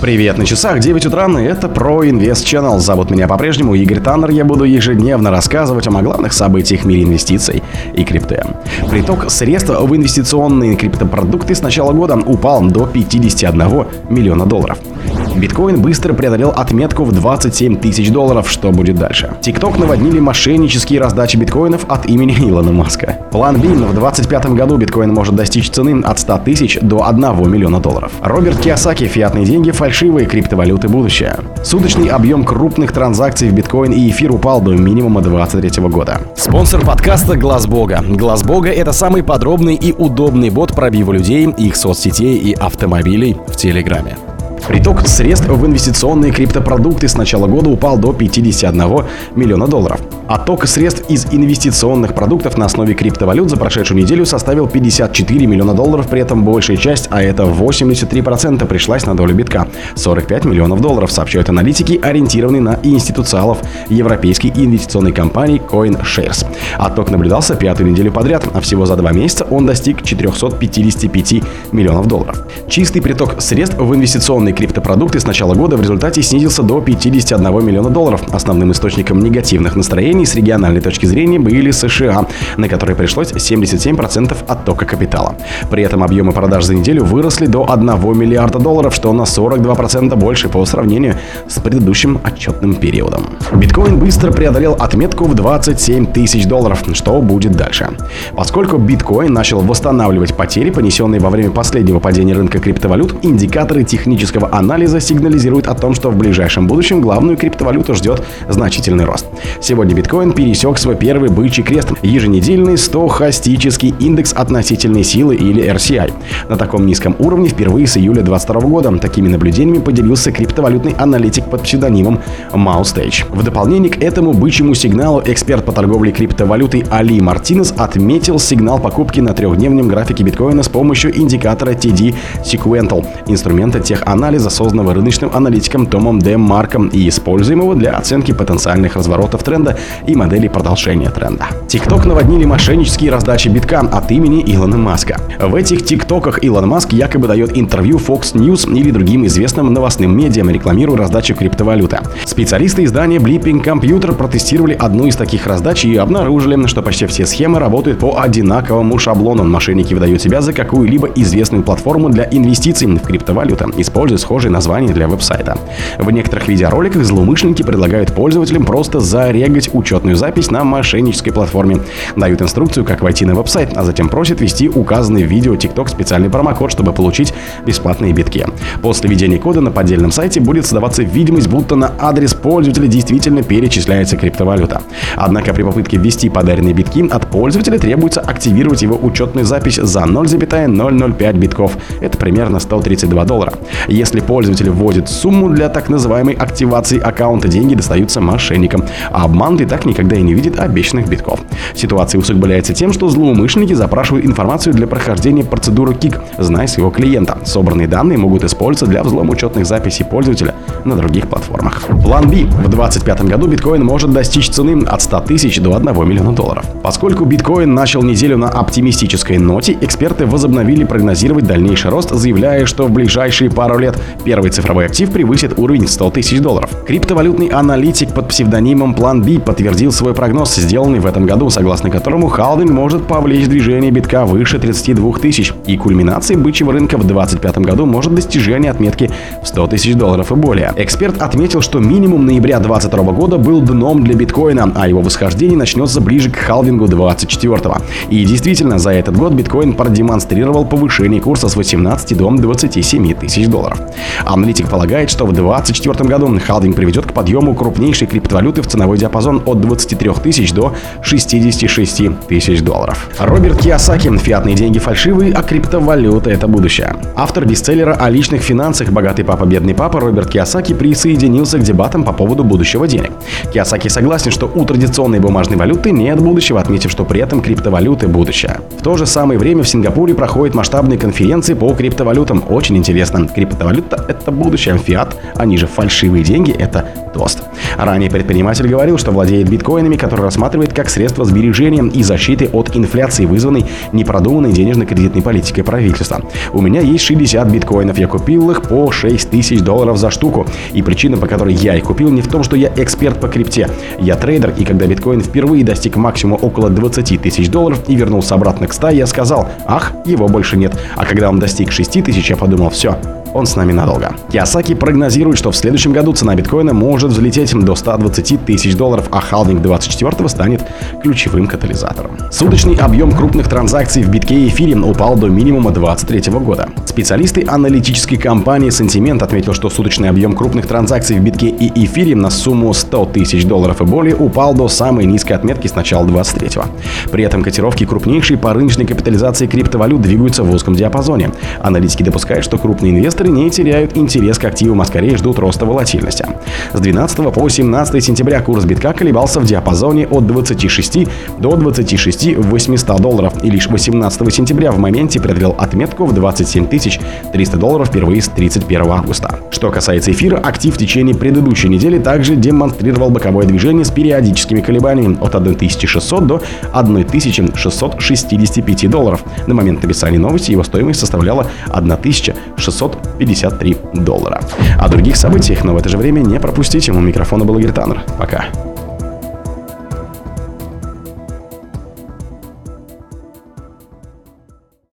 Привет на часах, 9 утра, и это про Инвест Channel. Зовут меня по-прежнему Игорь Таннер. Я буду ежедневно рассказывать о главных событиях в мире инвестиций и крипты. Приток средств в инвестиционные криптопродукты с начала года упал до 51 миллиона долларов. Биткоин быстро преодолел отметку в 27 тысяч долларов. Что будет дальше? ТикТок наводнили мошеннические раздачи биткоинов от имени Илона Маска. План B в 2025 году биткоин может достичь цены от 100 тысяч до 1 миллиона долларов. Роберт Киосаки, фиатные деньги, фальшивые криптовалюты будущее. Суточный объем крупных транзакций в биткоин и эфир упал до минимума 2023 года. Спонсор подкаста Глаз Бога. Глаз Бога это самый подробный и удобный бот пробива людей, их соцсетей и автомобилей в Телеграме. Приток средств в инвестиционные криптопродукты с начала года упал до 51 миллиона долларов. Отток средств из инвестиционных продуктов на основе криптовалют за прошедшую неделю составил 54 миллиона долларов, при этом большая часть, а это 83% пришлась на долю битка. 45 миллионов долларов, сообщают аналитики, ориентированные на институциалов европейской инвестиционной компании CoinShares. Отток наблюдался пятую неделю подряд, а всего за два месяца он достиг 455 миллионов долларов. Чистый приток средств в инвестиционные криптопродукты с начала года в результате снизился до 51 миллиона долларов. Основным источником негативных настроений компаний с региональной точки зрения были США, на которые пришлось 77% оттока капитала. При этом объемы продаж за неделю выросли до 1 миллиарда долларов, что на 42% больше по сравнению с предыдущим отчетным периодом. Биткоин быстро преодолел отметку в 27 тысяч долларов. Что будет дальше? Поскольку биткоин начал восстанавливать потери, понесенные во время последнего падения рынка криптовалют, индикаторы технического анализа сигнализируют о том, что в ближайшем будущем главную криптовалюту ждет значительный рост. Сегодня биткоин биткоин пересек свой первый бычий крест – еженедельный стохастический индекс относительной силы или RCI. На таком низком уровне впервые с июля 2022 года такими наблюдениями поделился криптовалютный аналитик под псевдонимом Маустейдж. В дополнение к этому бычьему сигналу эксперт по торговле криптовалютой Али Мартинес отметил сигнал покупки на трехдневном графике биткоина с помощью индикатора TD Sequential, инструмента теханализа, созданного рыночным аналитиком Томом Д. Марком и используемого для оценки потенциальных разворотов тренда и моделей продолжения тренда. TikTok наводнили мошеннические раздачи битка от имени Илона Маска. В этих ТикТоках Илон Маск якобы дает интервью Fox News или другим известным новостным медиам, рекламируя раздачу криптовалюты. Специалисты издания Blipping Computer протестировали одну из таких раздач и обнаружили, что почти все схемы работают по одинаковому шаблону. Мошенники выдают себя за какую-либо известную платформу для инвестиций в криптовалюту, используя схожие названия для веб-сайта. В некоторых видеороликах злоумышленники предлагают пользователям просто зарегать учет учетную запись на мошеннической платформе. Дают инструкцию, как войти на веб-сайт, а затем просят ввести указанный в видео TikTok специальный промокод, чтобы получить бесплатные битки. После введения кода на поддельном сайте будет создаваться видимость, будто на адрес пользователя действительно перечисляется криптовалюта. Однако при попытке ввести подаренные битки от пользователя требуется активировать его учетную запись за 0,005 битков. Это примерно 132 доллара. Если пользователь вводит сумму для так называемой активации аккаунта, деньги достаются мошенникам. А обманутый так никогда и не видит обещанных битков. Ситуация усугубляется тем, что злоумышленники запрашивают информацию для прохождения процедуры КИК, зная своего клиента. Собранные данные могут использоваться для взлома учетных записей пользователя на других платформах. План B. В 2025 году биткоин может достичь цены от 100 тысяч до 1 миллиона долларов. Поскольку биткоин начал неделю на оптимистической ноте, эксперты возобновили прогнозировать дальнейший рост, заявляя, что в ближайшие пару лет первый цифровой актив превысит уровень 100 тысяч долларов. Криптовалютный аналитик под псевдонимом План B подтвердил подтвердил свой прогноз, сделанный в этом году, согласно которому халдинг может повлечь движение битка выше 32 тысяч, и кульминацией бычьего рынка в 2025 году может достижение отметки в 100 тысяч долларов и более. Эксперт отметил, что минимум ноября 2022 года был дном для биткоина, а его восхождение начнется ближе к халвингу 2024. И действительно, за этот год биткоин продемонстрировал повышение курса с 18 до 27 тысяч долларов. Аналитик полагает, что в 2024 году халвинг приведет к подъему крупнейшей криптовалюты в ценовой диапазон от 23 тысяч до 66 тысяч долларов. Роберт Киосаки «Фиатные деньги фальшивые, а криптовалюта – это будущее». Автор бестселлера о личных финансах «Богатый папа, бедный папа» Роберт Киосаки присоединился к дебатам по поводу будущего денег. Киосаки согласен, что у традиционной бумажной валюты нет будущего, отметив, что при этом криптовалюты – будущее. В то же самое время в Сингапуре проходят масштабные конференции по криптовалютам очень интересно. Криптовалюта – это будущее, фиат, они же фальшивые деньги – это тост. Ранее предприниматель говорил, что владеет биткоинами, которые рассматривает как средство сбережения и защиты от инфляции, вызванной непродуманной денежно-кредитной политикой правительства. У меня есть 60 биткоинов, я купил их по 6 тысяч долларов за штуку. И причина, по которой я их купил, не в том, что я эксперт по крипте. Я трейдер, и когда биткоин впервые достиг максимума около 20 тысяч долларов и вернулся обратно к 100, я сказал, ах, его больше нет. А когда он достиг 6 тысяч, я подумал, все, он с нами надолго. Киосаки прогнозирует, что в следующем году цена биткоина может взлететь до 120 тысяч долларов, а халвинг 24 станет ключевым катализатором. Суточный объем крупных транзакций в битке и эфире упал до минимума 2023 года. Специалисты аналитической компании Sentiment отметил, что суточный объем крупных транзакций в битке и эфире на сумму 100 тысяч долларов и более упал до самой низкой отметки с начала 23 -го. При этом котировки крупнейшей по рыночной капитализации криптовалют двигаются в узком диапазоне. Аналитики допускают, что крупные инвесторы инвесторы не теряют интерес к активам, а скорее ждут роста волатильности. С 12 по 17 сентября курс битка колебался в диапазоне от 26 до 26 800 долларов и лишь 18 сентября в моменте преодолел отметку в 27 300 долларов впервые с 31 августа. Что касается эфира, актив в течение предыдущей недели также демонстрировал боковое движение с периодическими колебаниями от 1600 до 1665 долларов. На момент написания новости его стоимость составляла 1600 53 доллара. О других событиях, но в это же время не пропустите. У микрофона был Игорь Таннер. Пока.